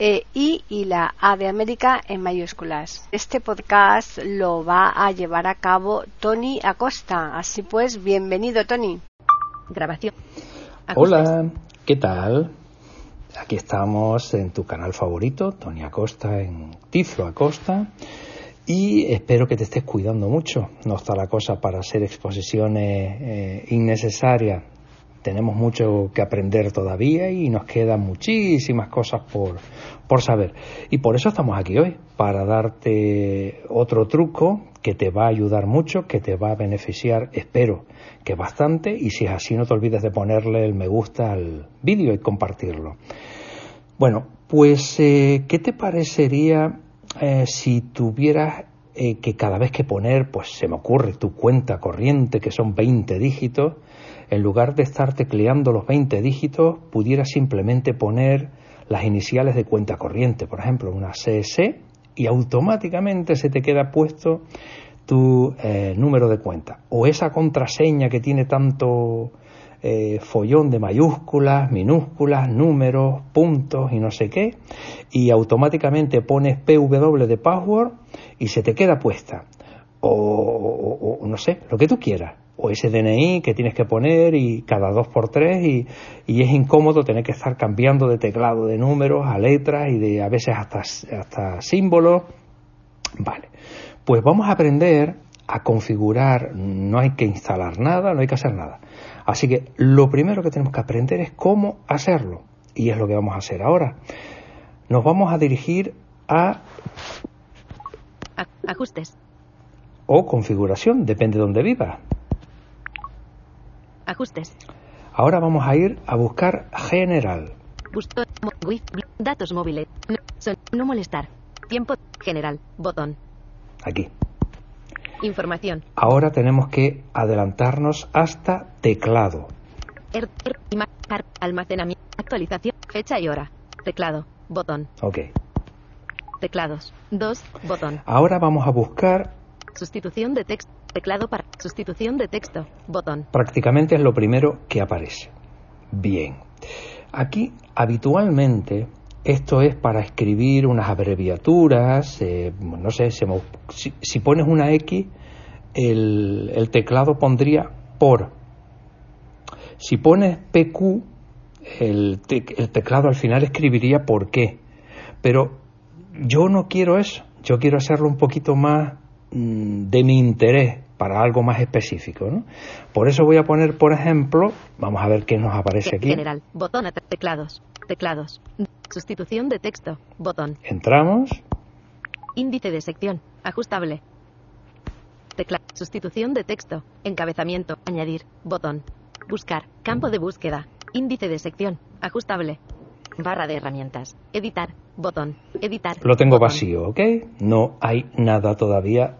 e I y la A de América en mayúsculas. Este podcast lo va a llevar a cabo Tony Acosta. Así pues, bienvenido Tony. Grabación. Hola, ¿qué tal? Aquí estamos en tu canal favorito, Tony Acosta en Tiflo Acosta. Y espero que te estés cuidando mucho. No está la cosa para hacer exposiciones eh, innecesarias tenemos mucho que aprender todavía y nos quedan muchísimas cosas por, por saber. Y por eso estamos aquí hoy, para darte otro truco que te va a ayudar mucho, que te va a beneficiar, espero que bastante, y si es así no te olvides de ponerle el me gusta al vídeo y compartirlo. Bueno, pues eh, ¿qué te parecería eh, si tuvieras eh, que cada vez que poner, pues se me ocurre tu cuenta corriente, que son 20 dígitos, en lugar de estar tecleando los 20 dígitos, pudiera simplemente poner las iniciales de cuenta corriente, por ejemplo, una CS, y automáticamente se te queda puesto tu eh, número de cuenta. O esa contraseña que tiene tanto eh, follón de mayúsculas, minúsculas, números, puntos y no sé qué, y automáticamente pones PW de password y se te queda puesta. o no sé, lo que tú quieras o ese DNI que tienes que poner y cada dos por tres y, y, es incómodo tener que estar cambiando de teclado de números a letras y de a veces hasta, hasta símbolos. Vale, pues vamos a aprender a configurar, no hay que instalar nada, no hay que hacer nada. Así que lo primero que tenemos que aprender es cómo hacerlo y es lo que vamos a hacer ahora. Nos vamos a dirigir a ajustes o configuración, depende de dónde viva. Ajustes. Ahora vamos a ir a buscar general. datos móviles. No, molestar. Tiempo general. Botón. Aquí. Información. Ahora tenemos que adelantarnos hasta teclado. Er, er, almacenamiento. Actualización. Fecha y hora. Teclado. Botón. Ok. Teclados. Dos. Botón. Ahora vamos a buscar. Sustitución de texto. Teclado para sustitución de texto. Botón. Prácticamente es lo primero que aparece. Bien. Aquí habitualmente esto es para escribir unas abreviaturas, eh, no sé, si, pones una X, el, teclado pondría por. Si pones PQ, el, el teclado al final escribiría por qué. Pero yo no quiero eso, yo quiero hacerlo un poquito más de mi interés para algo más específico. ¿no? Por eso voy a poner, por ejemplo, vamos a ver qué nos aparece aquí. General, botón, teclados, teclados, sustitución de texto, botón. Entramos. Índice de sección, ajustable. Tecla, sustitución de texto, encabezamiento, añadir, botón. Buscar, campo de búsqueda, índice de sección, ajustable. Barra de herramientas, editar, botón, editar. Lo tengo vacío, ¿ok? No hay nada todavía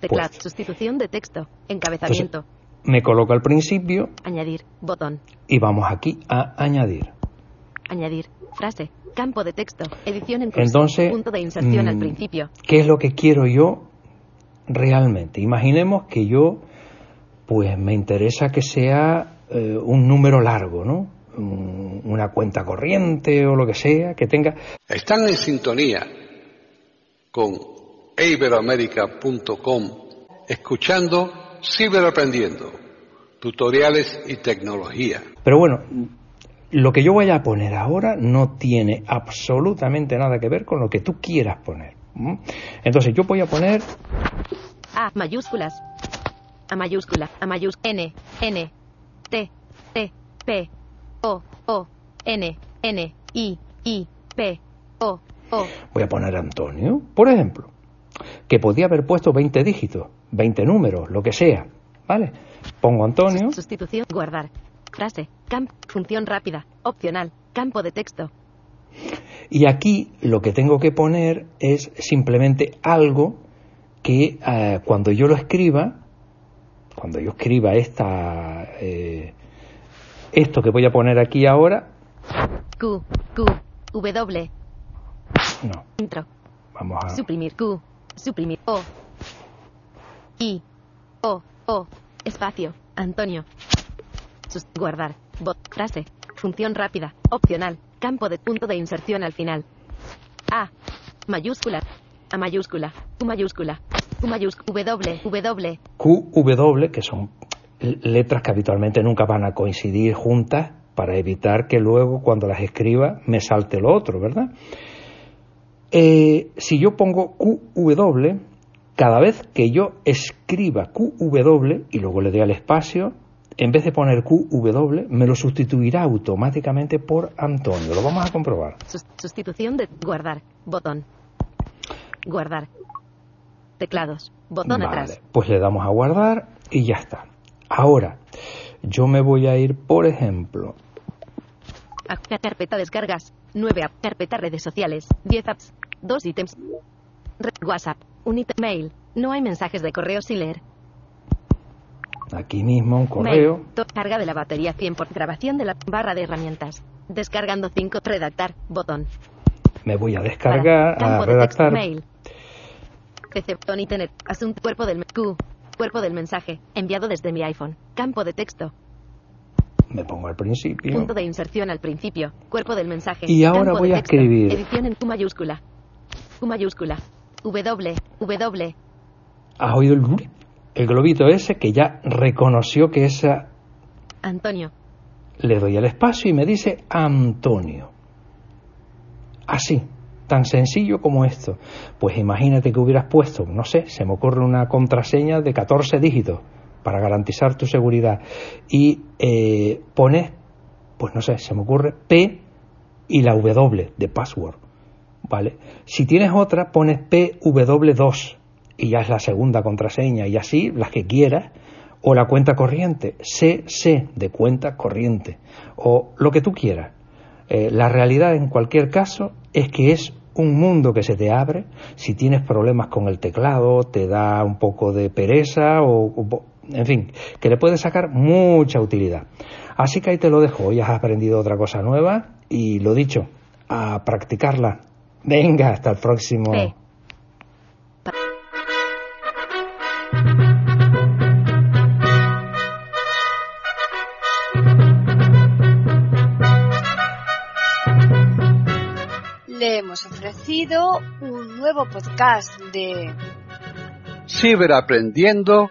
Teclado, sustitución de texto, encabezamiento. me coloco al principio. Añadir, botón. Y vamos aquí a añadir. Añadir, frase, campo de texto, edición en curso, Entonces, punto de inserción al mm, principio. ¿Qué es lo que quiero yo realmente? Imaginemos que yo, pues me interesa que sea eh, un número largo, ¿no? una cuenta corriente o lo que sea que tenga. Están en sintonía con iberoamérica.com, escuchando Ciberaprendiendo, tutoriales y tecnología. Pero bueno, lo que yo voy a poner ahora no tiene absolutamente nada que ver con lo que tú quieras poner. Entonces yo voy a poner... A mayúsculas. A mayúscula. A mayúscula. N. N. T. T. P. O. O. N. N. I. I. P. O. Voy a poner Antonio, por ejemplo, que podía haber puesto 20 dígitos, 20 números, lo que sea, ¿vale? Pongo Antonio. Sustitución, guardar. Frase, camp, función rápida, opcional, campo de texto. Y aquí lo que tengo que poner es simplemente algo que eh, cuando yo lo escriba, cuando yo escriba esta, eh, esto que voy a poner aquí ahora. Q, Q, W. No. Intro. Vamos a. Suprimir Q, suprimir. O. I, O, O, espacio, Antonio. Guardar, bot, frase, función rápida, opcional, campo de punto de inserción al final. A, mayúscula, A mayúscula, U mayúscula, U mayúscula, W, W. Q, W, que son letras que habitualmente nunca van a coincidir juntas para evitar que luego cuando las escriba me salte lo otro, ¿verdad? Eh, si yo pongo QW, cada vez que yo escriba QW y luego le dé al espacio, en vez de poner QW, me lo sustituirá automáticamente por Antonio. Lo vamos a comprobar. Sustitución de guardar. Botón. Guardar. Teclados. Botón atrás. Pues le damos a guardar y ya está. Ahora, yo me voy a ir, por ejemplo. Carpeta descargas. 9 app. Carpeta redes sociales. 10 apps. 2 ítems. WhatsApp. Un ítem. Mail. No hay mensajes de correo sin leer. Aquí mismo un correo. Mail. Carga de la batería 100 por grabación de la barra de herramientas. Descargando 5. Redactar. Botón. Me voy a descargar, a redactar. mail. Receptor Internet. Asunto cuerpo del Q. Cuerpo del mensaje. Enviado desde mi iPhone. Campo de texto. Me pongo al principio. Punto de inserción al principio. Cuerpo del mensaje. Y ahora voy a escribir. Edición en Q mayúscula. Q mayúscula. W. W. ¿Has oído el, el globito ese que ya reconoció que es Antonio. Le doy el espacio y me dice Antonio. Así tan sencillo como esto. Pues imagínate que hubieras puesto, no sé, se me ocurre una contraseña de 14 dígitos para garantizar tu seguridad y eh, pones, pues no sé, se me ocurre P y la W de password, ¿vale? Si tienes otra, pones PW2 y ya es la segunda contraseña y así las que quieras o la cuenta corriente, CC de cuenta corriente o lo que tú quieras. Eh, la realidad en cualquier caso es que es un mundo que se te abre si tienes problemas con el teclado, te da un poco de pereza o, en fin, que le puedes sacar mucha utilidad. Así que ahí te lo dejo, hoy has aprendido otra cosa nueva y lo dicho, a practicarla. Venga, hasta el próximo. hemos ofrecido un nuevo podcast de Ciberaprendiendo,